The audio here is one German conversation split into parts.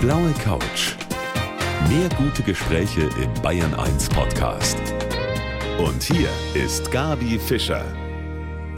blaue Couch. Mehr gute Gespräche im Bayern 1 Podcast. Und hier ist Gabi Fischer.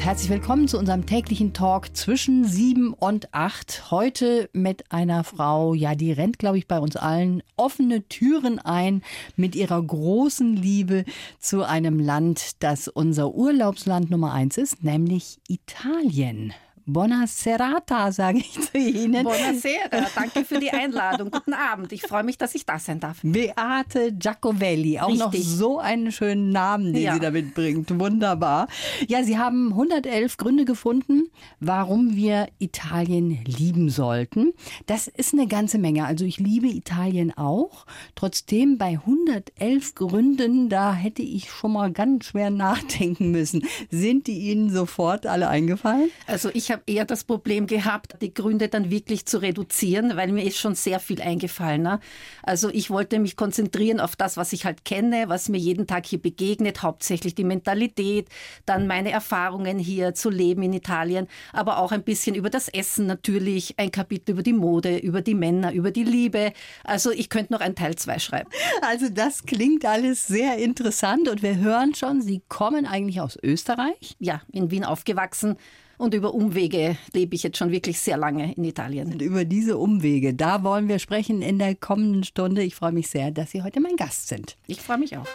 Herzlich willkommen zu unserem täglichen Talk zwischen sieben und acht. Heute mit einer Frau, ja, die rennt, glaube ich, bei uns allen offene Türen ein mit ihrer großen Liebe zu einem Land, das unser Urlaubsland Nummer eins ist, nämlich Italien. Buona serata, sage ich zu Ihnen. Buonasera, danke für die Einladung. Guten Abend, ich freue mich, dass ich da sein darf. Beate Giacovelli, auch noch Richtig. so einen schönen Namen, den Ja. sie damit bringt. Wunderbar. Ja, Sie haben 111 Gründe gefunden, warum wir Italien lieben sollten. Das ist eine ganze Menge. Also ich liebe Italien auch. Trotzdem bei 111 Gründen, da hätte ich schon mal ganz schwer nachdenken müssen. Sind die Ihnen sofort alle eingefallen? Also ich habe eher das Problem gehabt, die Gründe dann wirklich zu reduzieren, weil mir ist schon sehr viel eingefallen. Ne? Also ich wollte mich konzentrieren auf das, was ich halt kenne, was mir jeden Tag hier begegnet, hauptsächlich die Mentalität, dann meine Erfahrungen hier zu leben in Italien, aber auch ein bisschen über das Essen natürlich, ein Kapitel über die Mode, über die Männer, über die Liebe. Also ich könnte noch ein Teil 2 schreiben. Also das klingt alles sehr interessant und wir hören schon, Sie kommen eigentlich aus Österreich. Ja, in Wien aufgewachsen und über Umwege lebe ich jetzt schon wirklich sehr lange in Italien. Und über diese Umwege, da wollen wir sprechen in der kommenden Stunde. Ich freue mich sehr, dass Sie heute mein Gast sind. Ich freue mich auch.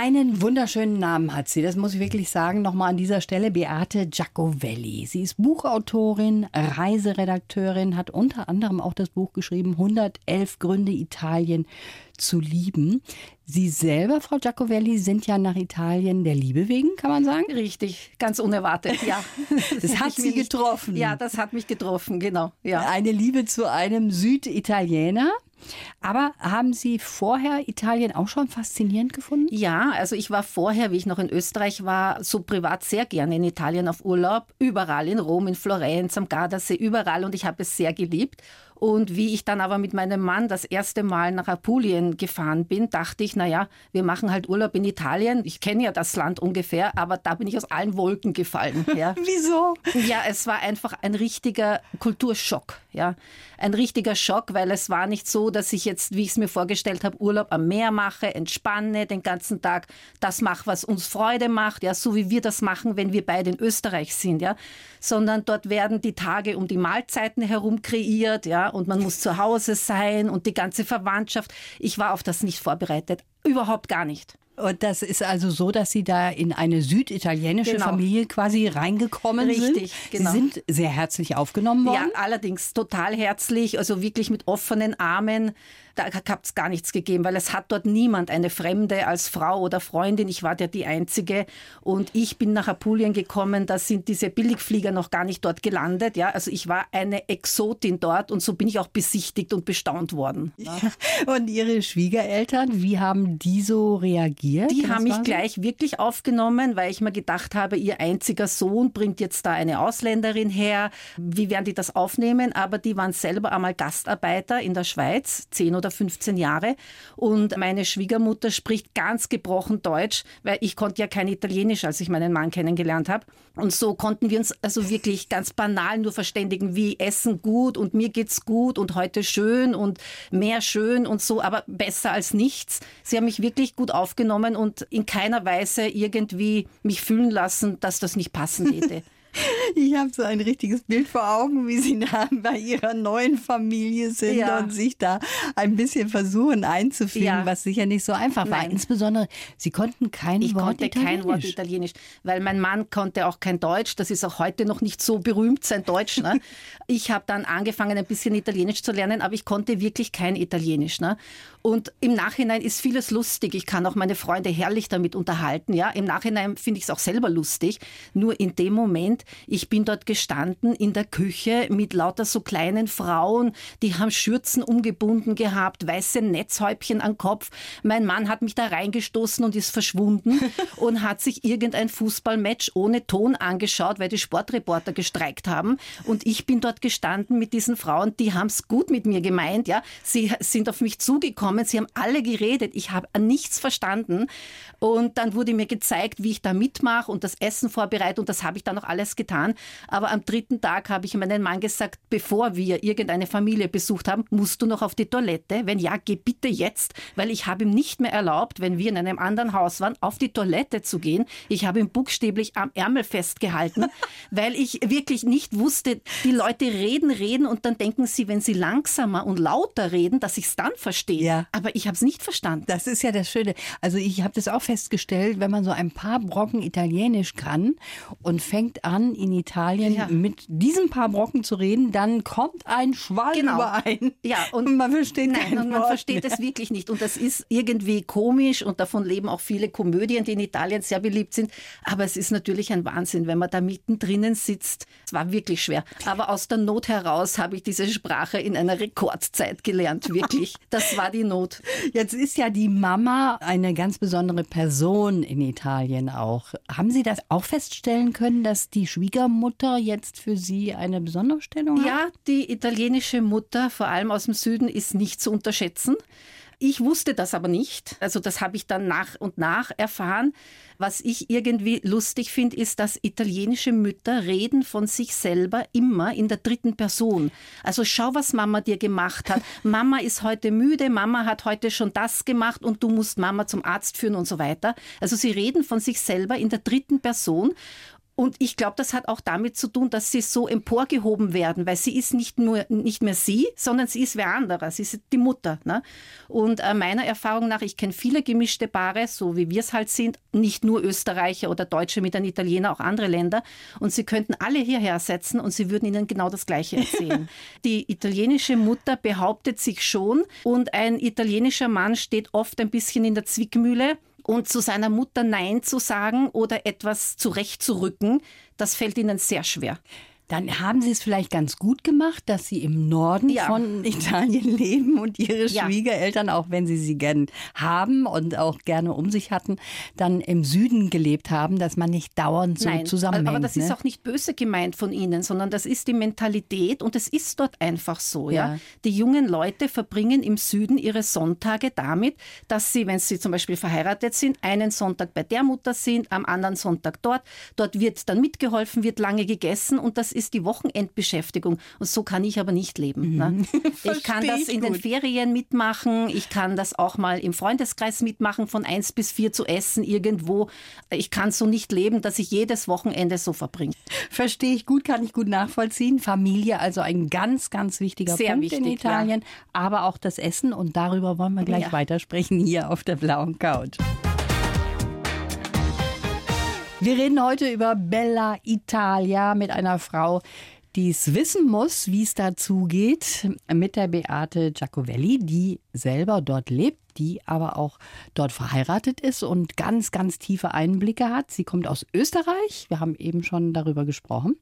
Einen wunderschönen Namen hat sie, das muss ich wirklich sagen. Nochmal an dieser Stelle Beate Giacovelli. Sie ist Buchautorin, Reiseredakteurin, hat unter anderem auch das Buch geschrieben 111 Gründe Italien zu lieben. Sie selber, Frau Giacovelli, sind ja nach Italien der Liebe wegen, kann man sagen. Richtig, ganz unerwartet, ja. Das hat Sie nicht- getroffen. Ja, das hat mich getroffen, genau. Ja. Eine Liebe zu einem Süditaliener. Aber haben Sie vorher Italien auch schon faszinierend gefunden? Ja, also ich war vorher, wie ich noch in Österreich war, so privat sehr gerne in Italien auf Urlaub. Überall in Rom, in Florenz, am Gardasee, überall und ich habe es sehr geliebt. Und wie ich dann aber mit meinem Mann das erste Mal nach Apulien gefahren bin, dachte ich, naja, wir machen halt Urlaub in Italien. Ich kenne ja das Land ungefähr, aber da bin ich aus allen Wolken gefallen. Ja. Wieso? Ja, es war einfach ein richtiger Kulturschock, ja. Ein richtiger Schock, weil es war nicht so, dass ich jetzt, wie ich es mir vorgestellt habe, Urlaub am Meer mache, entspanne den ganzen Tag, das mache, was uns Freude macht, ja, so wie wir das machen, wenn wir beide in Österreich sind, ja. Sondern dort werden die Tage um die Mahlzeiten herum kreiert, ja, und man muss zu Hause sein und die ganze Verwandtschaft. Ich war auf das nicht vorbereitet. Überhaupt gar nicht. Und das ist also so, dass Sie da in eine süditalienische Genau. Familie quasi reingekommen sind. Richtig, genau. Sie sind sehr herzlich aufgenommen worden. Ja, allerdings total herzlich, also wirklich mit offenen Armen. Da hat es gar nichts gegeben, weil es hat dort niemand eine Fremde als Frau oder Freundin. Ich war ja die Einzige und ich bin nach Apulien gekommen. Da sind diese Billigflieger noch gar nicht dort gelandet. Ja, also ich war eine Exotin dort und so bin ich auch besichtigt und bestaunt worden. Und Ihre Schwiegereltern, wie haben die so reagiert? Die Was haben mich gleich wirklich aufgenommen, weil ich mir gedacht habe, ihr einziger Sohn bringt jetzt da eine Ausländerin her. Wie werden die das aufnehmen? Aber die waren selber einmal Gastarbeiter in der Schweiz, 10 oder 15 Jahre. Und meine Schwiegermutter spricht ganz gebrochen Deutsch, weil ich konnte ja kein Italienisch, als ich meinen Mann kennengelernt habe. Und so konnten wir uns also wirklich ganz banal nur verständigen, wie Essen gut und mir geht's gut und heute schön und mehr schön und so, aber besser als nichts. Sie haben mich wirklich gut aufgenommen und in keiner Weise irgendwie mich fühlen lassen, dass das nicht passen hätte. Ich habe so ein richtiges Bild vor Augen, wie Sie nah bei Ihrer neuen Familie sind Ja. und sich da ein bisschen versuchen einzufügen, Ja. was sicher nicht so einfach war. Nein. Insbesondere, Sie konnten kein Ich Wort konnte Italienisch. kein Wort Italienisch, weil mein Mann konnte auch kein Deutsch. Das ist auch heute noch nicht so berühmt, sein Deutsch. Ne? Ich habe dann angefangen, ein bisschen Italienisch zu lernen, aber ich konnte wirklich kein Italienisch. Ne? Und im Nachhinein ist vieles lustig. Ich kann auch meine Freunde herrlich damit unterhalten. Ja, im Nachhinein finde ich es auch selber lustig. Nur in dem Moment, ich bin dort gestanden in der Küche mit lauter so kleinen Frauen, die haben Schürzen umgebunden gehabt, weiße Netzhäubchen am Kopf. Mein Mann hat mich da reingestoßen und ist verschwunden und hat sich irgendein Fußballmatch ohne Ton angeschaut, weil die Sportreporter gestreikt haben. Und ich bin dort gestanden mit diesen Frauen, die haben es gut mit mir gemeint. Ja, sie sind auf mich zugekommen, sie haben alle geredet. Ich habe nichts verstanden. Und dann wurde mir gezeigt, wie ich da mitmache und das Essen vorbereite. Und das habe ich dann auch alles alles getan. Aber am dritten Tag habe ich meinen Mann gesagt, bevor wir irgendeine Familie besucht haben, musst du noch auf die Toilette? Wenn ja, geh bitte jetzt, weil ich habe ihm nicht mehr erlaubt, wenn wir in einem anderen Haus waren, auf die Toilette zu gehen. Ich habe ihn buchstäblich am Ärmel festgehalten, weil ich wirklich nicht wusste, die Leute reden, reden und dann denken sie, wenn sie langsamer und lauter reden, dass ich es dann verstehe. Ja. Aber ich habe es nicht verstanden. Das ist ja das Schöne. Also ich habe das auch festgestellt, wenn man so ein paar Brocken Italienisch kann und fängt an, in Italien ja. mit diesen paar Brocken zu reden, dann kommt ein Schwall genau. überein. Ja, und, man versteht nein, und man Wort versteht es wirklich nicht. Und das ist irgendwie komisch und davon leben auch viele Komödien, die in Italien sehr beliebt sind. Aber es ist natürlich ein Wahnsinn, wenn man da mittendrin sitzt. Es war wirklich schwer. Aber aus der Not heraus habe ich diese Sprache in einer Rekordzeit gelernt, wirklich. Das war die Not. Jetzt ist ja die Mama eine ganz besondere Person in Italien auch. Haben Sie das auch feststellen können, dass die Schwiegermutter jetzt für Sie eine besondere Stellung hat? Ja, die italienische Mutter, vor allem aus dem Süden, ist nicht zu unterschätzen. Ich wusste das aber nicht. Also das habe ich dann nach und nach erfahren. Was ich irgendwie lustig finde, ist, dass italienische Mütter reden von sich selber immer in der dritten Person. Also schau, was Mama dir gemacht hat. Mama ist heute müde, Mama hat heute schon das gemacht und du musst Mama zum Arzt führen und so weiter. Also sie reden von sich selber in der dritten Person. Und ich glaube, das hat auch damit zu tun, dass sie so emporgehoben werden, weil sie ist nicht nur nicht mehr sie, sondern sie ist wer anderer. Sie ist die Mutter. Ne? Und äh, meiner Erfahrung nach, ich kenne viele gemischte Paare, so wie wir es halt sind, nicht nur Österreicher oder Deutsche mit einem Italiener, auch andere Länder. Und sie könnten alle hierher setzen und sie würden ihnen genau das Gleiche erzählen. die italienische Mutter behauptet sich schon und ein italienischer Mann steht oft ein bisschen in der Zwickmühle und zu seiner Mutter Nein zu sagen oder etwas zurechtzurücken, das fällt ihnen sehr schwer. Dann haben Sie es vielleicht ganz gut gemacht, dass Sie im Norden ja. von Italien leben und Ihre ja. Schwiegereltern, auch wenn Sie sie gern haben und auch gerne um sich hatten, dann im Süden gelebt haben, dass man nicht dauernd so Nein, zusammenhängt. Aber das ne? ist auch nicht böse gemeint von Ihnen, sondern das ist die Mentalität und es ist dort einfach so. Ja. ja. Die jungen Leute verbringen im Süden ihre Sonntage damit, dass sie, wenn sie zum Beispiel verheiratet sind, einen Sonntag bei der Mutter sind, am anderen Sonntag dort. Dort wird dann mitgeholfen, wird lange gegessen und das ist die Wochenendbeschäftigung. Und so kann ich aber nicht leben. Ne? Mhm. Ich kann das in den Ferien mitmachen. Ich kann das auch mal im Freundeskreis mitmachen, von eins bis vier zu essen irgendwo. Ich kann so nicht leben, dass ich jedes Wochenende so verbringe. Verstehe ich gut, kann ich gut nachvollziehen. Familie, also ein ganz, ganz wichtiger Sehr Punkt wichtig, in Italien. Ja. Aber auch das Essen. Und darüber wollen wir gleich ja. weitersprechen hier auf der blauen Couch. Wir reden heute über Bella Italia mit einer Frau, die es wissen muss, wie es dazu geht, mit der Beate Giacovelli, die selber dort lebt, die aber auch dort verheiratet ist und ganz, ganz tiefe Einblicke hat. Sie kommt aus Österreich. Wir haben eben schon darüber gesprochen.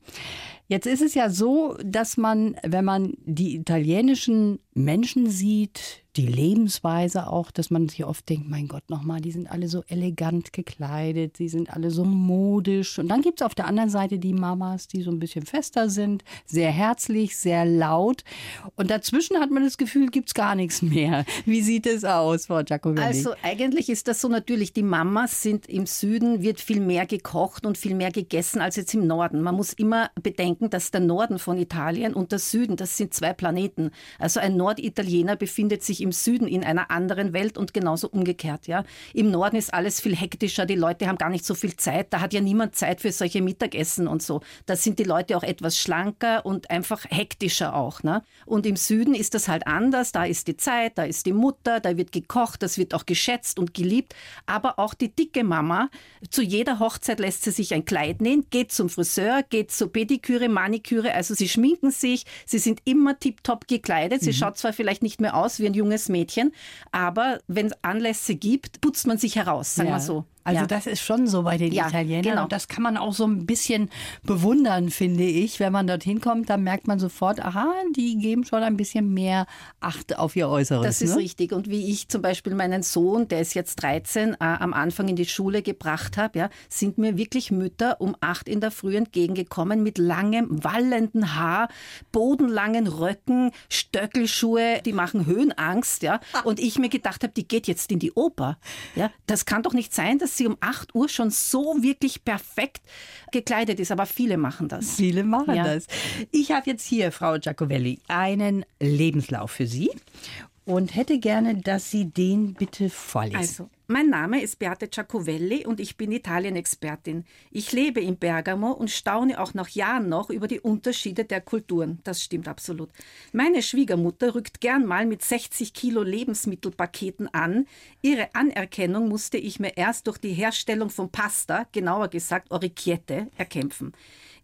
Jetzt ist es ja so, dass man, wenn man die italienischen Menschen sieht, die Lebensweise auch, dass man sich oft denkt, mein Gott, nochmal, die sind alle so elegant gekleidet, sie sind alle so modisch. Und dann gibt es auf der anderen Seite die Mamas, die so ein bisschen fester sind, sehr herzlich, sehr laut. Und dazwischen hat man das Gefühl, gibt es gar nichts mehr. Wie sieht es aus, Frau Giacomelli? Also eigentlich ist das so natürlich, die Mamas sind im Süden, wird viel mehr gekocht und viel mehr gegessen als jetzt im Norden. Man muss immer bedenken, dass der Norden von Italien und der Süden, das sind zwei Planeten. Also ein Norditaliener befindet sich im Süden in einer anderen Welt und genauso umgekehrt. Ja. Im Norden ist alles viel hektischer, die Leute haben gar nicht so viel Zeit, da hat ja niemand Zeit für solche Mittagessen und so. Da sind die Leute auch etwas schlanker und einfach hektischer auch. Ne? Und im Süden ist das halt anders, da ist die Zeit, da ist die Mutter, da wird gekocht, das wird auch geschätzt und geliebt. Aber auch die dicke Mama, zu jeder Hochzeit lässt sie sich ein Kleid nähen, geht zum Friseur, geht zur Pediküre, Maniküre, also sie schminken sich, sie sind immer tiptop gekleidet. Sie mhm. schaut zwar vielleicht nicht mehr aus wie ein junges Mädchen, aber wenn es Anlässe gibt, putzt man sich heraus, sagen wir so. Also ja. das ist schon so bei den ja, Italienern genau. und das kann man auch so ein bisschen bewundern, finde ich. Wenn man dorthin kommt, dann merkt man sofort, aha, die geben schon ein bisschen mehr Acht auf ihr Äußeres. Das ist ne? richtig. Und wie ich zum Beispiel meinen Sohn, der ist jetzt 13, äh, am Anfang in die Schule gebracht habe, ja, sind mir wirklich Mütter um acht in der Früh entgegengekommen mit langem, wallenden Haar, bodenlangen Röcken, Stöckelschuhe, die machen Höhenangst, ja. Und ich mir gedacht habe, die geht jetzt in die Oper. Ja, das kann doch nicht sein, dass dass sie um 8 Uhr schon so wirklich perfekt gekleidet ist. Aber viele machen das. Viele machen ja. das. Ich habe jetzt hier, Frau Giacovelli, einen Lebenslauf für Sie und hätte gerne, dass Sie den bitte vorlesen. Also, mein Name ist Beate Giacovelli und ich bin Italien-Expertin. Ich lebe in Bergamo und staune auch nach Jahren noch über die Unterschiede der Kulturen. Das stimmt absolut. Meine Schwiegermutter rückt gern mal mit 60 Kilo Lebensmittelpaketen an. Ihre Anerkennung musste ich mir erst durch die Herstellung von Pasta, genauer gesagt Orecchiette, erkämpfen.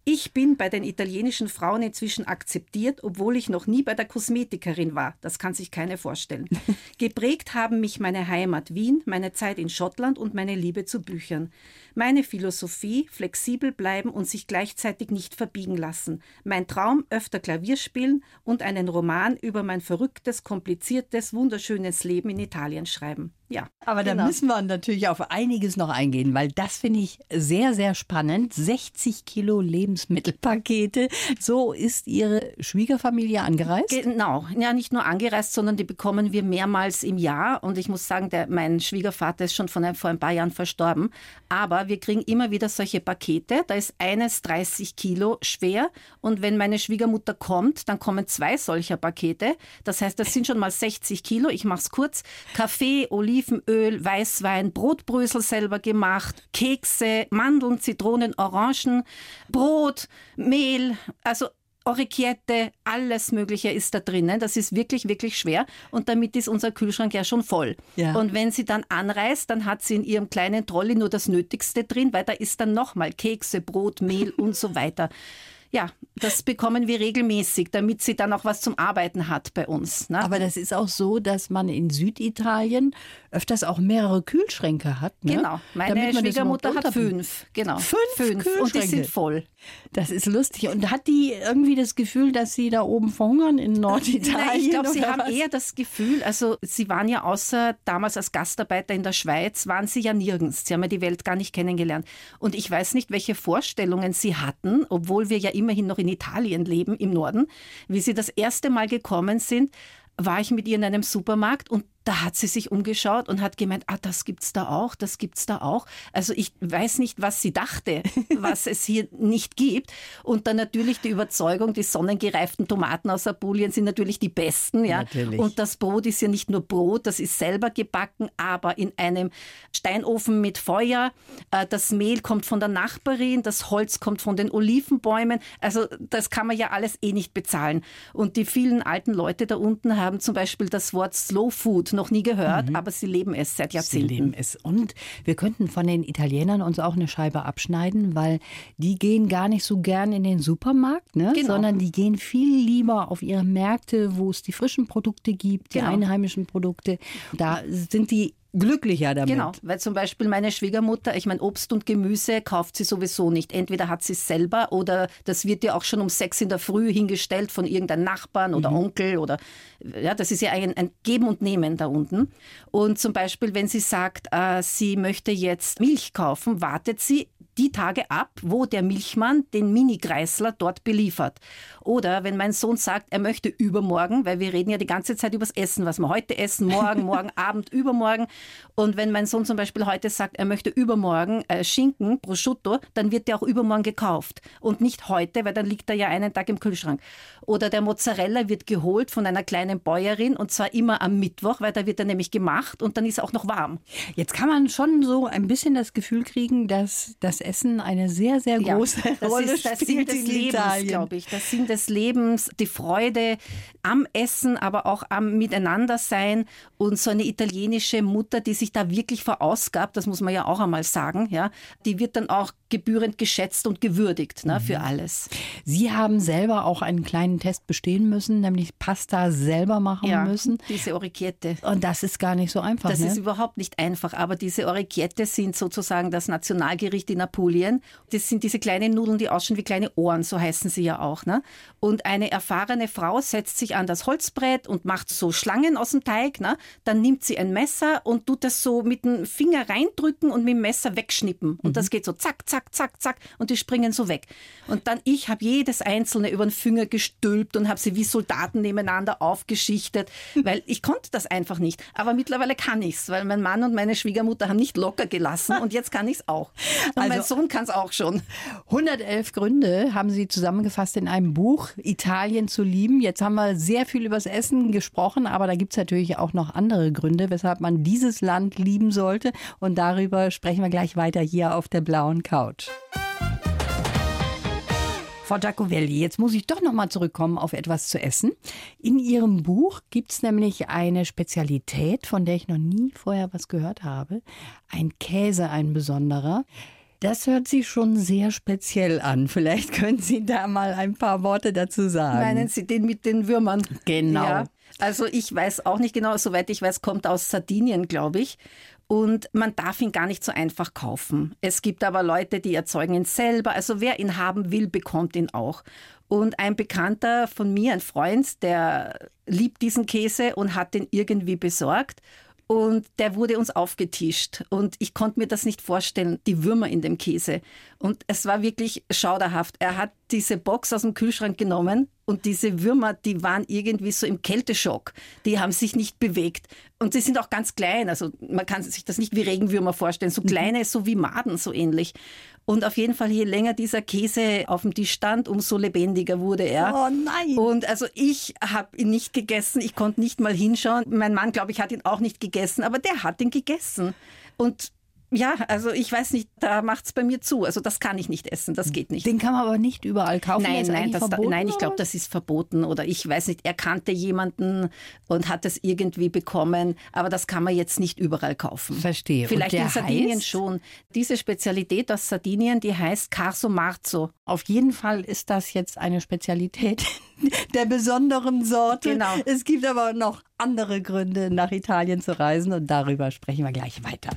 Ich bin bei den italienischen Frauen inzwischen akzeptiert, obwohl ich noch nie bei der Kosmetikerin war. Das kann sich keine vorstellen. Geprägt haben mich meine Heimat Wien, meine Zeit in Schottland und meine Liebe zu Büchern. Meine Philosophie, flexibel bleiben und sich gleichzeitig nicht verbiegen lassen. Mein Traum, öfter Klavier spielen und einen Roman über mein verrücktes, kompliziertes, wunderschönes Leben in Italien schreiben. Ja. Aber genau. da müssen wir natürlich auf einiges noch eingehen, weil das finde ich sehr, sehr spannend. 60 Kilo Lebensmittelpakete. So ist Ihre Schwiegerfamilie angereist? Genau. Ja, nicht nur angereist, sondern die bekommen wir mehrmals im Jahr. Und ich muss sagen, der, mein Schwiegervater ist schon von ein, vor ein paar Jahren verstorben. Aber wir kriegen immer wieder solche Pakete. Da ist eines 30 Kilo schwer. Und wenn meine Schwiegermutter kommt, dann kommen zwei solcher Pakete. Das heißt, das sind schon mal 60 Kilo. Ich mache es kurz. Kaffee, Oliven, Olivenöl, Weißwein, Brotbrösel selber gemacht, Kekse, Mandeln, Zitronen, Orangen, Brot, Mehl, also Orecchiette, alles Mögliche ist da drinnen. Das ist wirklich, wirklich schwer. Und damit ist unser Kühlschrank ja schon voll. Ja. Und wenn sie dann anreist, dann hat sie in ihrem kleinen Trolley nur das Nötigste drin, weil da ist dann nochmal Kekse, Brot, Mehl und so weiter. Ja, das bekommen wir regelmäßig, damit sie dann auch was zum Arbeiten hat bei uns. Ne? Aber das ist auch so, dass man in Süditalien öfters auch mehrere Kühlschränke hat. Ne? Genau. Meine Schwiegermutter hat fünf. Genau. Fünf, fünf. Und die sind voll. Das ist lustig. Und hat die irgendwie das Gefühl, dass sie da oben verhungern in Norditalien? Nein, ich glaube, sie haben was? eher das Gefühl, also sie waren ja außer damals als Gastarbeiter in der Schweiz, waren sie ja nirgends. Sie haben ja die Welt gar nicht kennengelernt. Und ich weiß nicht, welche Vorstellungen sie hatten, obwohl wir ja immerhin noch in Italien leben, im Norden, wie sie das erste Mal gekommen sind, war ich mit ihr in einem Supermarkt und da hat sie sich umgeschaut und hat gemeint, ah, das gibt's da auch, das gibt's da auch. Also ich weiß nicht, was sie dachte, was es hier nicht gibt. Und dann natürlich die Überzeugung, die sonnengereiften Tomaten aus Apulien sind natürlich die besten, ja. Natürlich. Und das Brot ist ja nicht nur Brot, das ist selber gebacken, aber in einem Steinofen mit Feuer. Äh, das Mehl kommt von der Nachbarin, das Holz kommt von den Olivenbäumen. Also das kann man ja alles eh nicht bezahlen. Und die vielen alten Leute da unten haben zum Beispiel das Wort Slow Food noch nie gehört, mhm. aber sie leben es seit Jahrzehnten. Sie leben es. Und wir könnten von den Italienern uns auch eine Scheibe abschneiden, weil die gehen gar nicht so gern in den Supermarkt, ne? Genau. sondern die gehen viel lieber auf ihre Märkte, wo es die frischen Produkte gibt, die genau. einheimischen Produkte. Da sind die glücklicher damit. Genau, weil zum Beispiel meine Schwiegermutter, ich meine, Obst und Gemüse kauft sie sowieso nicht. Entweder hat sie es selber oder das wird ja auch schon um sechs in der Früh hingestellt von irgendeinem Nachbarn oder mhm. Onkel oder ja, das ist ja ein, ein, Geben und Nehmen da unten. Und zum Beispiel, wenn sie sagt, äh, sie möchte jetzt Milch kaufen, wartet sie die Tage ab, wo der Milchmann den Mini-Kreisler dort beliefert. Oder wenn mein Sohn sagt, er möchte übermorgen, weil wir reden ja die ganze Zeit übers Essen, was wir heute essen, morgen, morgen Abend, übermorgen. Und wenn mein Sohn zum Beispiel heute sagt, er möchte übermorgen äh, Schinken, Prosciutto, dann wird der auch übermorgen gekauft. Und nicht heute, weil dann liegt er ja einen Tag im Kühlschrank. Oder der Mozzarella wird geholt von einer kleinen Bäuerin und zwar immer am Mittwoch, weil da wird er nämlich gemacht und dann ist er auch noch warm. Jetzt kann man schon so ein bisschen das Gefühl kriegen, dass das Essen eine sehr, sehr große ja, Rolle ist, das spielt Sinn des Lebens, glaube ich. Das Sinn des Lebens, die Freude am Essen, aber auch am Miteinandersein und so eine italienische Mutter, die sich da wirklich verausgabt, das muss man ja auch einmal sagen, ja, die wird dann auch gebührend geschätzt und gewürdigt ne, für mhm. alles. Sie haben selber auch einen kleinen Test bestehen müssen, nämlich Pasta selber machen ja, müssen. Diese Orecchiette. Und das ist gar nicht so einfach. Das ne? ist überhaupt nicht einfach, aber diese Orecchiette sind sozusagen das Nationalgericht in Apulien. Das sind diese kleinen Nudeln, die ausschauen wie kleine Ohren, so heißen sie ja auch. Ne? Und eine erfahrene Frau setzt sich an das Holzbrett und macht so Schlangen aus dem Teig. Ne? Dann nimmt sie ein Messer und tut das so mit dem Finger reindrücken und mit dem Messer wegschnippen. Und mhm. das geht so zack, zack, zack, zack und die springen so weg. Und dann ich habe jedes einzelne über den Finger gestülpt und habe sie wie Soldaten nebeneinander aufgeschichtet, weil ich konnte das einfach nicht. Aber mittlerweile kann ich es, weil mein Mann und meine Schwiegermutter haben nicht locker gelassen und jetzt kann ich es auch. Und also, mein Sohn kann es auch schon. 111 Gründe haben Sie zusammengefasst in einem Buch, Italien zu lieben. Jetzt haben wir sehr viel über das Essen gesprochen, aber da gibt es natürlich auch noch andere Gründe, weshalb man dieses Land lieben sollte. Und darüber sprechen wir gleich weiter hier auf der blauen Couch. Frau Giacovelli, jetzt muss ich doch noch mal zurückkommen auf etwas zu essen. In Ihrem Buch gibt es nämlich eine Spezialität, von der ich noch nie vorher was gehört habe. Ein Käse, ein besonderer. Das hört sich schon sehr speziell an. Vielleicht können Sie da mal ein paar Worte dazu sagen. Meinen Sie den mit den Würmern? Genau. Ja. Also ich weiß auch nicht genau, soweit ich weiß, kommt aus Sardinien, glaube ich. Und man darf ihn gar nicht so einfach kaufen. Es gibt aber Leute, die erzeugen ihn selber. Also wer ihn haben will, bekommt ihn auch. Und ein Bekannter von mir, ein Freund, der liebt diesen Käse und hat den irgendwie besorgt. Und der wurde uns aufgetischt. Und ich konnte mir das nicht vorstellen, die Würmer in dem Käse. Und es war wirklich schauderhaft. Er hat diese Box aus dem Kühlschrank genommen und diese Würmer, die waren irgendwie so im Kälteschock. Die haben sich nicht bewegt. Und sie sind auch ganz klein. Also man kann sich das nicht wie Regenwürmer vorstellen. So mhm. kleine, so wie Maden, so ähnlich. Und auf jeden Fall, je länger dieser Käse auf dem Tisch stand, umso lebendiger wurde er. Oh nein! Und also ich habe ihn nicht gegessen. Ich konnte nicht mal hinschauen. Mein Mann, glaube ich, hat ihn auch nicht gegessen, aber der hat ihn gegessen. Und ja, also ich weiß nicht, da macht es bei mir zu. Also das kann ich nicht essen, das geht nicht. Den kann man aber nicht überall kaufen. Nein, nein, das, da, nein ich glaube, das ist verboten. Oder ich weiß nicht, er kannte jemanden und hat es irgendwie bekommen, aber das kann man jetzt nicht überall kaufen. Verstehe. Vielleicht in Sardinien heißt? schon. Diese Spezialität aus Sardinien, die heißt Carso Marzo. Auf jeden Fall ist das jetzt eine Spezialität der besonderen Sorte. Genau. Es gibt aber noch andere Gründe, nach Italien zu reisen und darüber sprechen wir gleich weiter.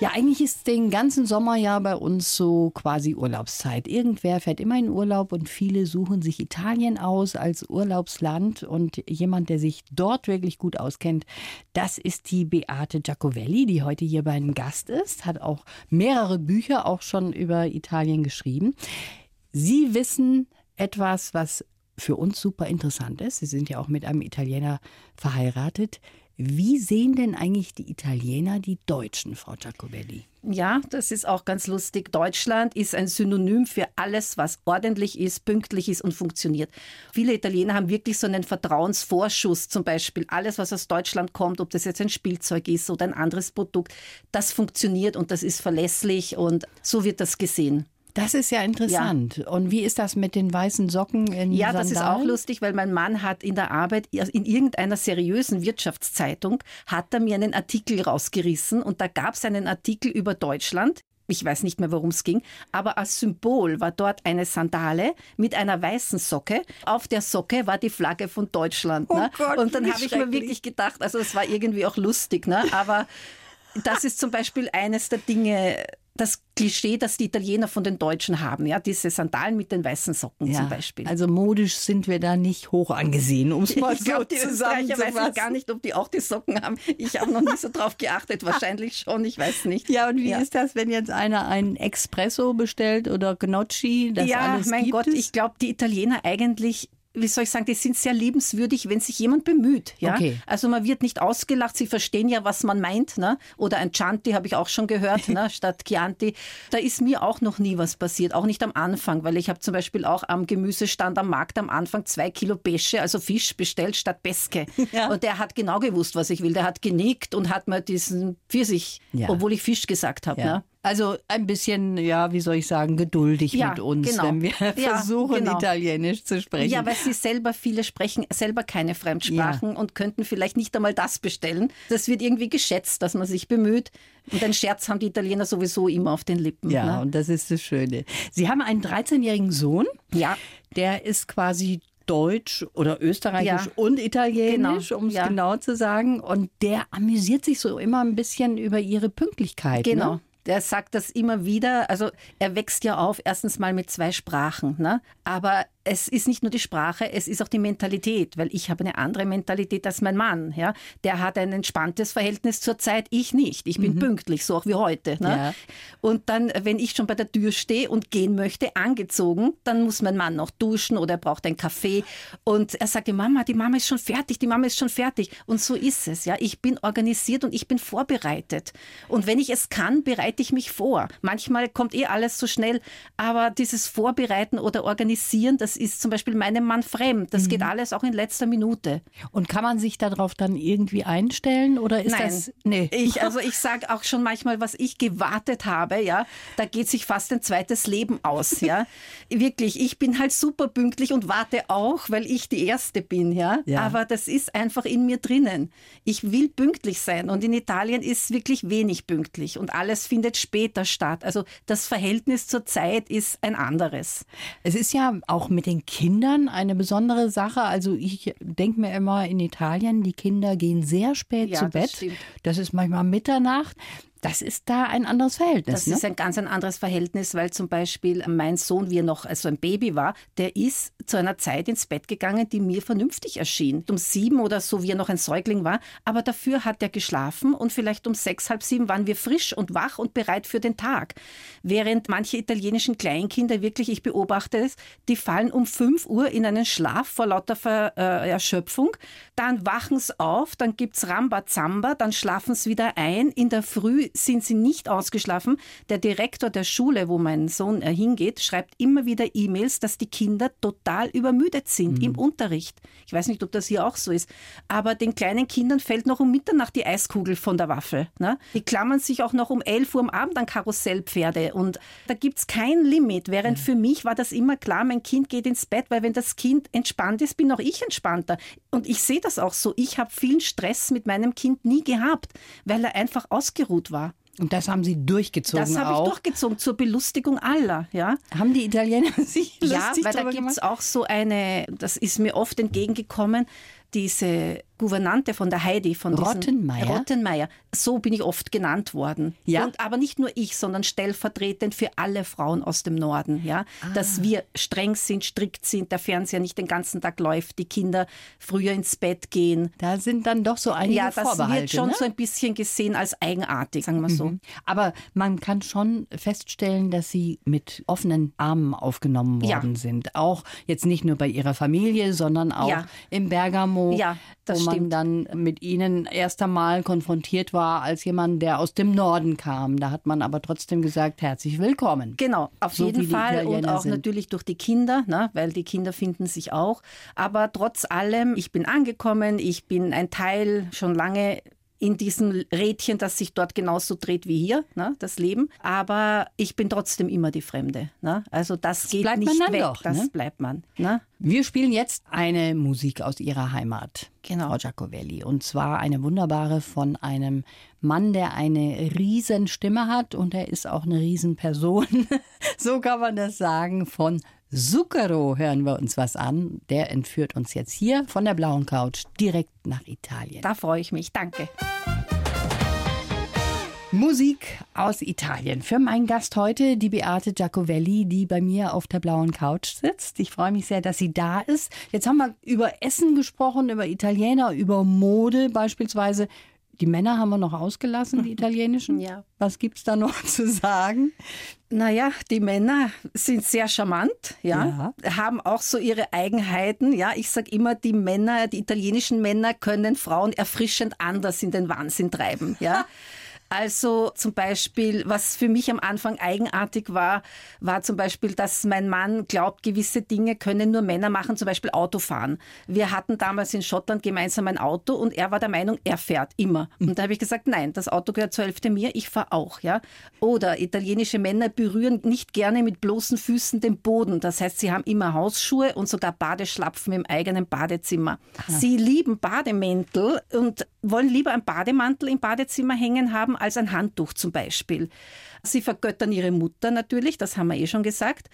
Ja, eigentlich ist den ganzen Sommer ja bei uns so quasi Urlaubszeit. Irgendwer fährt immer in Urlaub und viele suchen sich Italien aus als Urlaubsland. Und jemand, der sich dort wirklich gut auskennt, das ist die Beate Giacovelli, die heute hier bei einem Gast ist, hat auch mehrere Bücher auch schon über Italien geschrieben. Sie wissen etwas, was für uns super interessant ist. Sie sind ja auch mit einem Italiener verheiratet. Wie sehen denn eigentlich die Italiener die Deutschen, Frau Giacomelli? Ja, das ist auch ganz lustig. Deutschland ist ein Synonym für alles, was ordentlich ist, pünktlich ist und funktioniert. Viele Italiener haben wirklich so einen Vertrauensvorschuss, zum Beispiel alles, was aus Deutschland kommt, ob das jetzt ein Spielzeug ist oder ein anderes Produkt, das funktioniert und das ist verlässlich und so wird das gesehen. Das ist ja interessant. Ja. Und wie ist das mit den weißen Socken in Ja, Sandalen? das ist auch lustig, weil mein Mann hat in der Arbeit, in irgendeiner seriösen Wirtschaftszeitung, hat er mir einen Artikel rausgerissen und da gab es einen Artikel über Deutschland. Ich weiß nicht mehr, worum es ging, aber als Symbol war dort eine Sandale mit einer weißen Socke. Auf der Socke war die Flagge von Deutschland. Oh ne? Gott, und dann habe ich mir wirklich gedacht, also es war irgendwie auch lustig, ne? aber das ist zum Beispiel eines der Dinge, das Klischee, das die Italiener von den Deutschen haben, ja, diese Sandalen mit den weißen Socken ja, zum Beispiel. Also modisch sind wir da nicht hoch angesehen, um es mal ich glaub, so zusammenzufassen. weiß ich gar nicht, ob die auch die Socken haben. Ich habe noch nicht so drauf geachtet, wahrscheinlich schon, ich weiß nicht. Ja, und wie ja. ist das, wenn jetzt einer einen Espresso bestellt oder Gnocchi? Das ja, alles mein Gott, es? ich glaube, die Italiener eigentlich wie soll ich sagen, die sind sehr liebenswürdig, wenn sich jemand bemüht. Ja? Okay. Also man wird nicht ausgelacht, sie verstehen ja, was man meint. Ne? Oder ein Chanti habe ich auch schon gehört, ne? statt Chianti. Da ist mir auch noch nie was passiert, auch nicht am Anfang, weil ich habe zum Beispiel auch am Gemüsestand am Markt am Anfang zwei Kilo Pesce, also Fisch, bestellt statt Beske. Ja. Und der hat genau gewusst, was ich will. Der hat genickt und hat mir diesen Pfirsich, ja. obwohl ich Fisch gesagt habe. Ja. Ne? Also ein bisschen, ja, wie soll ich sagen, geduldig ja, mit uns, genau. wenn wir ja, versuchen, genau. Italienisch zu sprechen. Ja, weil sie selber, viele sprechen selber keine Fremdsprachen ja. und könnten vielleicht nicht einmal das bestellen. Das wird irgendwie geschätzt, dass man sich bemüht. Und einen Scherz haben die Italiener sowieso immer auf den Lippen. Ja, ne? und das ist das Schöne. Sie haben einen 13-jährigen Sohn. Ja. Der ist quasi Deutsch oder Österreichisch Ja. und Italienisch, Genau, um es ja. genau zu sagen. Und der amüsiert sich so immer ein bisschen über ihre Pünktlichkeit. Genau. Ne? Der sagt das immer wieder. Also er wächst ja auf, erstens mal mit zwei Sprachen. Ne? Aber es ist nicht nur die Sprache, es ist auch die Mentalität, weil ich habe eine andere Mentalität als mein Mann. Ja? Der hat ein entspanntes Verhältnis zur Zeit, ich nicht. Ich bin pünktlich, so auch wie heute. Ne? Ja. Und dann, wenn ich schon bei der Tür stehe und gehen möchte, angezogen, dann muss mein Mann noch duschen oder er braucht einen Kaffee. Und er sagt, die Mama, die Mama ist schon fertig, die Mama ist schon fertig. Und so ist es. Ja? Ich bin organisiert und ich bin vorbereitet. Und wenn ich es kann, bereite ich mich vor. Manchmal kommt eh alles so schnell, aber dieses Vorbereiten oder Organisieren, das ist zum Beispiel meinem Mann fremd. Das geht alles auch in letzter Minute. Und kann man sich darauf dann irgendwie einstellen oder ist Nein. das nee? Ich, also ich sage auch schon manchmal, was ich gewartet habe, ja, da geht sich fast ein zweites Leben aus, ja. Wirklich, ich bin halt super pünktlich und warte auch, weil ich die Erste bin, ja. Ja. Aber das ist einfach in mir drinnen. Ich will pünktlich sein und in Italien ist wirklich wenig pünktlich und alles findet später statt. Also das Verhältnis zur Zeit ist ein anderes. Es ist ja auch mit den Kindern eine besondere Sache. Also ich denke mir immer in Italien, die Kinder gehen sehr spät Ja, zu das Bett. stimmt. Das ist manchmal Mitternacht. Das ist da ein anderes Verhältnis. Das ne? ist ein ganz ein anderes Verhältnis, weil zum Beispiel mein Sohn, wie er noch also ein Baby war, der ist zu einer Zeit ins Bett gegangen, die mir vernünftig erschien. Um sieben oder so, wie er noch ein Säugling war. Aber dafür hat er geschlafen und vielleicht um sechs, halb sieben waren wir frisch und wach und bereit für den Tag. Während manche italienischen Kleinkinder wirklich, ich beobachte es, die fallen um fünf Uhr in einen Schlaf vor lauter Ver, äh, Erschöpfung. Dann wachen sie auf, dann gibt's Rambazamba, dann schlafen sie wieder ein. In der Früh sind sie nicht ausgeschlafen. Der Direktor der Schule, wo mein Sohn äh, hingeht, schreibt immer wieder E-Mails, dass die Kinder total übermüdet sind im Unterricht. Ich weiß nicht, ob das hier auch so ist. Aber den kleinen Kindern fällt noch um Mitternacht die Eiskugel von der Waffel. Ne? Die klammern sich auch noch um 11 Uhr am Abend an Karussellpferde. Und da gibt's kein Limit. Während für mich war das immer klar, mein Kind geht ins Bett, weil wenn das Kind entspannt ist, bin auch ich entspannter. Und ich sehe das auch so. Ich habe vielen Stress mit meinem Kind nie gehabt, weil er einfach ausgeruht war. Und das haben Sie durchgezogen Das habe ich durchgezogen zur Belustigung aller, ja. haben die Italiener sich Ja, lustig weil da gibt's gemacht? auch so eine, das ist mir oft entgegengekommen, diese Gouvernante von der Heidi, von Rottenmeier? Rottenmeier. So bin ich oft genannt worden. Ja? Und, aber nicht nur ich, sondern stellvertretend für alle Frauen aus dem Norden. Ja? Ah. Dass wir streng sind, strikt sind, der Fernseher nicht den ganzen Tag läuft, die Kinder früher ins Bett gehen. Da sind dann doch so einige ja, das Vorbehalte. wird schon ne? so ein bisschen gesehen als eigenartig, sagen wir so. Aber man kann schon feststellen, dass sie mit offenen Armen aufgenommen Ja. worden sind. Auch jetzt nicht nur bei ihrer Familie, sondern auch Ja. im Bergamo, Ja, das wo man stimmt. dann mit ihnen erst einmal konfrontiert war als jemand, der aus dem Norden kam. Da hat man aber trotzdem gesagt, herzlich willkommen. Genau, auf So jeden Fall und auch sind. natürlich durch die Kinder, ne, weil die Kinder finden sich auch. Aber trotz allem, ich bin angekommen, ich bin ein Teil schon lange in diesem Rädchen, das sich dort genauso dreht wie hier, ne, das Leben. Aber ich bin trotzdem immer die Fremde. Ne? Also das, geht bleibt man nicht weg, doch, das ne? bleibt man. Ne? Wir spielen jetzt eine Musik aus ihrer Heimat, Genau. Frau Giacovelli. Und zwar eine wunderbare von einem Mann, der eine riesen Stimme hat und er ist auch eine Riesenperson. so kann man das sagen. Von Zucchero hören wir uns was an. Der entführt uns jetzt hier von der blauen Couch direkt nach Italien. Da freue ich mich. Danke. Musik aus Italien. Für meinen Gast heute die Beate Giacovelli, die bei mir auf der blauen Couch sitzt. Ich freue mich sehr, dass sie da ist. Jetzt haben wir über Essen gesprochen, über Italiener, über Mode beispielsweise. Die Männer haben wir noch ausgelassen, die italienischen. Ja. Was gibt's da noch zu sagen? Naja, die Männer sind sehr charmant, ja, haben auch so ihre Eigenheiten. Ja, ich sage immer, die Männer, die italienischen Männer können Frauen erfrischend anders in den Wahnsinn treiben. Ja. Also zum Beispiel, was für mich am Anfang eigenartig war, war zum Beispiel, dass mein Mann glaubt, gewisse Dinge können nur Männer machen, zum Beispiel Autofahren. Wir hatten damals in Schottland gemeinsam ein Auto und er war der Meinung, er fährt immer. Und da habe ich gesagt, nein, das Auto gehört zur Hälfte mir, ich fahre auch. Ja? Oder italienische Männer berühren nicht gerne mit bloßen Füßen den Boden. Das heißt, sie haben immer Hausschuhe und sogar Badeschlapfen im eigenen Badezimmer. Sie lieben Bademäntel und wollen lieber einen Bademantel im Badezimmer hängen haben als ein Handtuch zum Beispiel. Sie vergöttern ihre Mutter natürlich, das haben wir eh schon gesagt.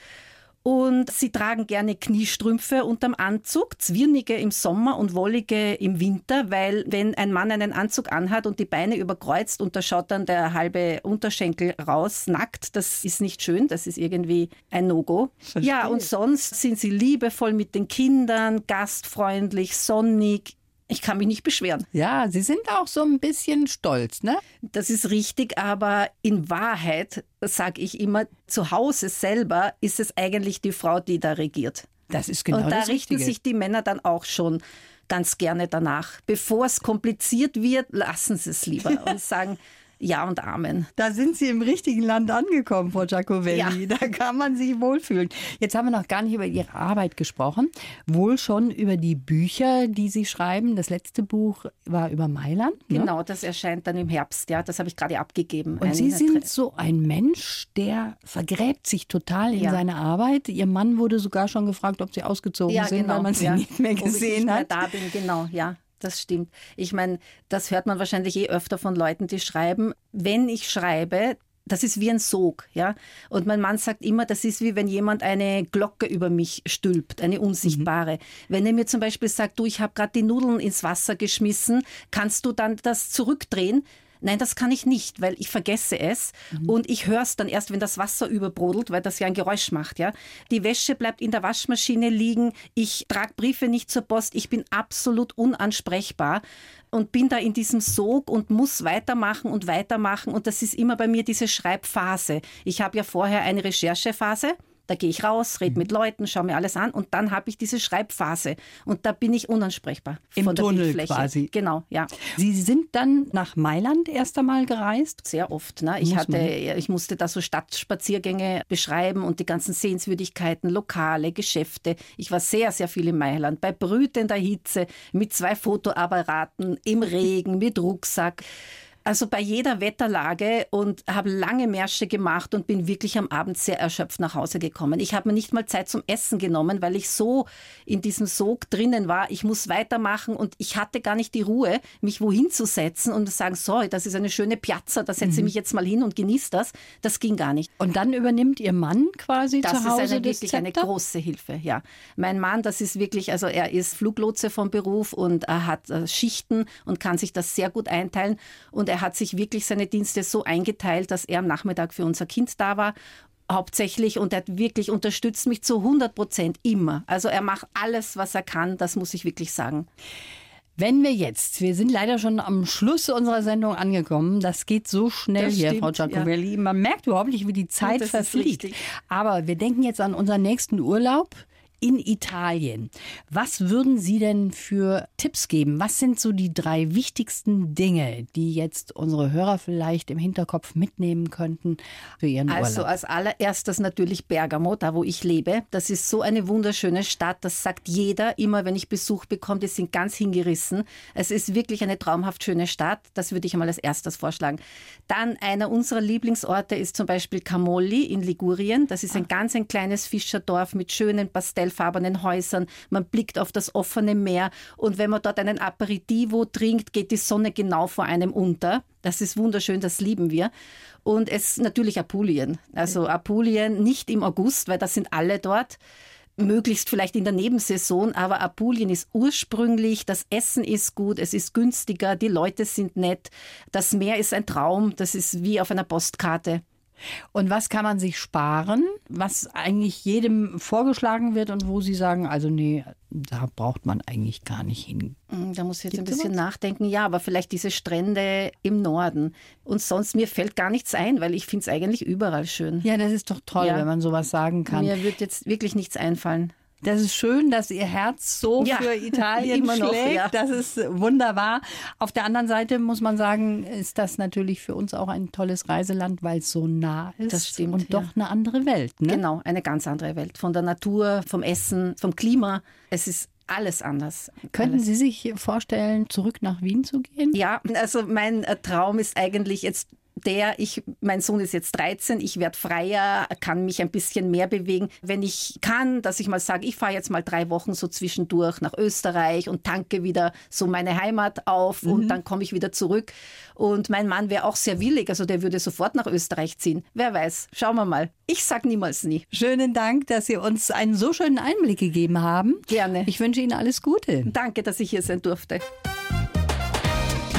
Und sie tragen gerne Kniestrümpfe unterm Anzug, zwirnige im Sommer und wollige im Winter, weil wenn ein Mann einen Anzug anhat und die Beine überkreuzt und da schaut dann der halbe Unterschenkel raus, nackt, das ist nicht schön, das ist irgendwie ein No-Go. Ja, und sonst sind sie liebevoll mit den Kindern, gastfreundlich, sonnig, ich kann mich nicht beschweren. Ja, Sie sind auch so ein bisschen stolz, ne? Das ist richtig, aber in Wahrheit sage ich immer, zu Hause selber ist es eigentlich die Frau, die da regiert. Das ist genau Und da das richten Richtige. sich die Männer dann auch schon ganz gerne danach. Bevor es kompliziert wird, lassen sie es lieber und sagen Ja und Amen. Da sind Sie im richtigen Land angekommen, Frau Giacovelli. Da kann man sich wohlfühlen. Jetzt haben wir noch gar nicht über Ihre Arbeit gesprochen, wohl schon über die Bücher, die Sie schreiben. Das letzte Buch war über Mailand. Ne? Genau, das erscheint dann im Herbst. Ja, das habe ich gerade abgegeben. Und Ein- Sie sind so ein Mensch, der vergräbt sich total in Ja. seine Arbeit. Ihr Mann wurde sogar schon gefragt, ob Sie ausgezogen ja, sind, genau, weil man Sie ja. nicht mehr Ob ich gesehen nicht mehr hat. da bin, genau, ja. Das stimmt. Ich meine, das hört man wahrscheinlich eh öfter von Leuten, die schreiben. Wenn ich schreibe, das ist wie ein Sog, ja. Und mein Mann sagt immer, das ist wie wenn jemand eine Glocke über mich stülpt, eine unsichtbare. Wenn er mir zum Beispiel sagt, du, ich habe gerade die Nudeln ins Wasser geschmissen, kannst du dann das zurückdrehen? Nein, das kann ich nicht, weil ich vergesse es und ich höre es dann erst, wenn das Wasser überbrodelt, weil das ja ein Geräusch macht. Ja, die Wäsche bleibt in der Waschmaschine liegen. Ich trage Briefe nicht zur Post. Ich bin absolut unansprechbar und bin da in diesem Sog und muss weitermachen und weitermachen. Und das ist immer bei mir diese Schreibphase. Ich habe ja vorher eine Recherchephase. Da gehe ich raus, rede mit Leuten, schaue mir alles an und dann habe ich diese Schreibphase. Und da bin ich unansprechbar. Im von der Tunnel Bildfläche. quasi. Genau, ja. Sie sind dann nach Mailand erst einmal gereist. Sehr oft. Ne? Ich, Muss hatte, ich musste da so Stadtspaziergänge beschreiben und die ganzen Sehenswürdigkeiten, Lokale, Geschäfte. Ich war sehr, sehr viel in Mailand, bei brütender Hitze, mit zwei Fotoapparaten, im Regen, mit Rucksack. Also bei jeder Wetterlage und habe lange Märsche gemacht und bin wirklich am Abend sehr erschöpft nach Hause gekommen. Ich habe mir nicht mal Zeit zum Essen genommen, weil ich so in diesem Sog drinnen war. Ich muss weitermachen und ich hatte gar nicht die Ruhe, mich wohin zu setzen und zu sagen, sorry, das ist eine schöne Piazza, da setze ich mich jetzt mal hin und genieße das. Das ging gar nicht. Und dann übernimmt Ihr Mann quasi Das zu Hause ist eine, das wirklich eine Zepter? große Hilfe, ja. Mein Mann, das ist wirklich, also er ist Fluglotse vom Beruf und er hat äh, Schichten und kann sich das sehr gut einteilen. Und er hat sich wirklich seine Dienste so eingeteilt, dass er am Nachmittag für unser Kind da war. Hauptsächlich und er hat wirklich unterstützt mich zu 100 Prozent immer. Also er macht alles, was er kann, das muss ich wirklich sagen. Wenn wir jetzt, wir sind leider schon am Schluss unserer Sendung angekommen, das geht so schnell Das hier, stimmt, Frau Giacomelli. Man merkt überhaupt nicht, wie die Zeit verfliegt. Aber wir denken jetzt an unseren nächsten Urlaub in Italien. Was würden Sie denn für Tipps geben? Was sind so die drei wichtigsten Dinge, die jetzt unsere Hörer vielleicht im Hinterkopf mitnehmen könnten für ihren Also Urlaub? als allererstes natürlich Bergamo, da wo ich lebe. Das ist so eine wunderschöne Stadt. Das sagt jeder immer, wenn ich Besuch bekomme. Die sind ganz hingerissen. Es ist wirklich eine traumhaft schöne Stadt. Das würde ich einmal als erstes vorschlagen. Dann einer unserer Lieblingsorte ist zum Beispiel Camolli in Ligurien. Das ist ein ganz ein kleines Fischerdorf mit schönen pastellfarbenen Häusern. Man blickt auf das offene Meer und wenn man dort einen Aperitivo trinkt, geht die Sonne genau vor einem unter. Das ist wunderschön, das lieben wir. Und es natürlich Apulien. Also Apulien nicht im August, weil da sind alle dort. Möglichst vielleicht in der Nebensaison, aber Apulien ist ursprünglich, das Essen ist gut, es ist günstiger, die Leute sind nett, das Meer ist ein Traum, das ist wie auf einer Postkarte. Und was kann man sich sparen, was eigentlich jedem vorgeschlagen wird und wo Sie sagen, also nee, da braucht man eigentlich gar nicht hin. Hm, Da muss ich jetzt Gibt's ein bisschen nachdenken. Ja, aber vielleicht diese Strände im Norden. Und sonst mir fällt gar nichts ein, weil ich finde es eigentlich überall schön. Ja, das ist doch toll, Ja. wenn man sowas sagen kann. Mir wird jetzt wirklich nichts einfallen. Das ist schön, dass Ihr Herz so Ja, für Italien immer noch, schlägt. ja. Das ist wunderbar. Auf der anderen Seite muss man sagen, ist das natürlich für uns auch ein tolles Reiseland, weil es so nah ist Das stimmt, und ja. doch eine andere Welt. Ne? Genau, eine ganz andere Welt. Von der Natur, vom Essen, vom Klima. Es ist alles anders. Könnten alles. Sie sich vorstellen, zurück nach Wien zu gehen? Ja, also mein Traum ist eigentlich jetzt der, ich, mein Sohn ist jetzt 13, ich werde freier, kann mich ein bisschen mehr bewegen. Wenn ich kann, dass ich mal sage, ich fahre jetzt mal drei Wochen so zwischendurch nach Österreich und tanke wieder so meine Heimat auf mhm. und dann komme ich wieder zurück. Und mein Mann wäre auch sehr willig, also der würde sofort nach Österreich ziehen. Wer weiß, schauen wir mal. Ich sag niemals nie. Schönen Dank, dass Sie uns einen so schönen Einblick gegeben haben. Gerne. Ich wünsche Ihnen alles Gute. Danke, dass ich hier sein durfte.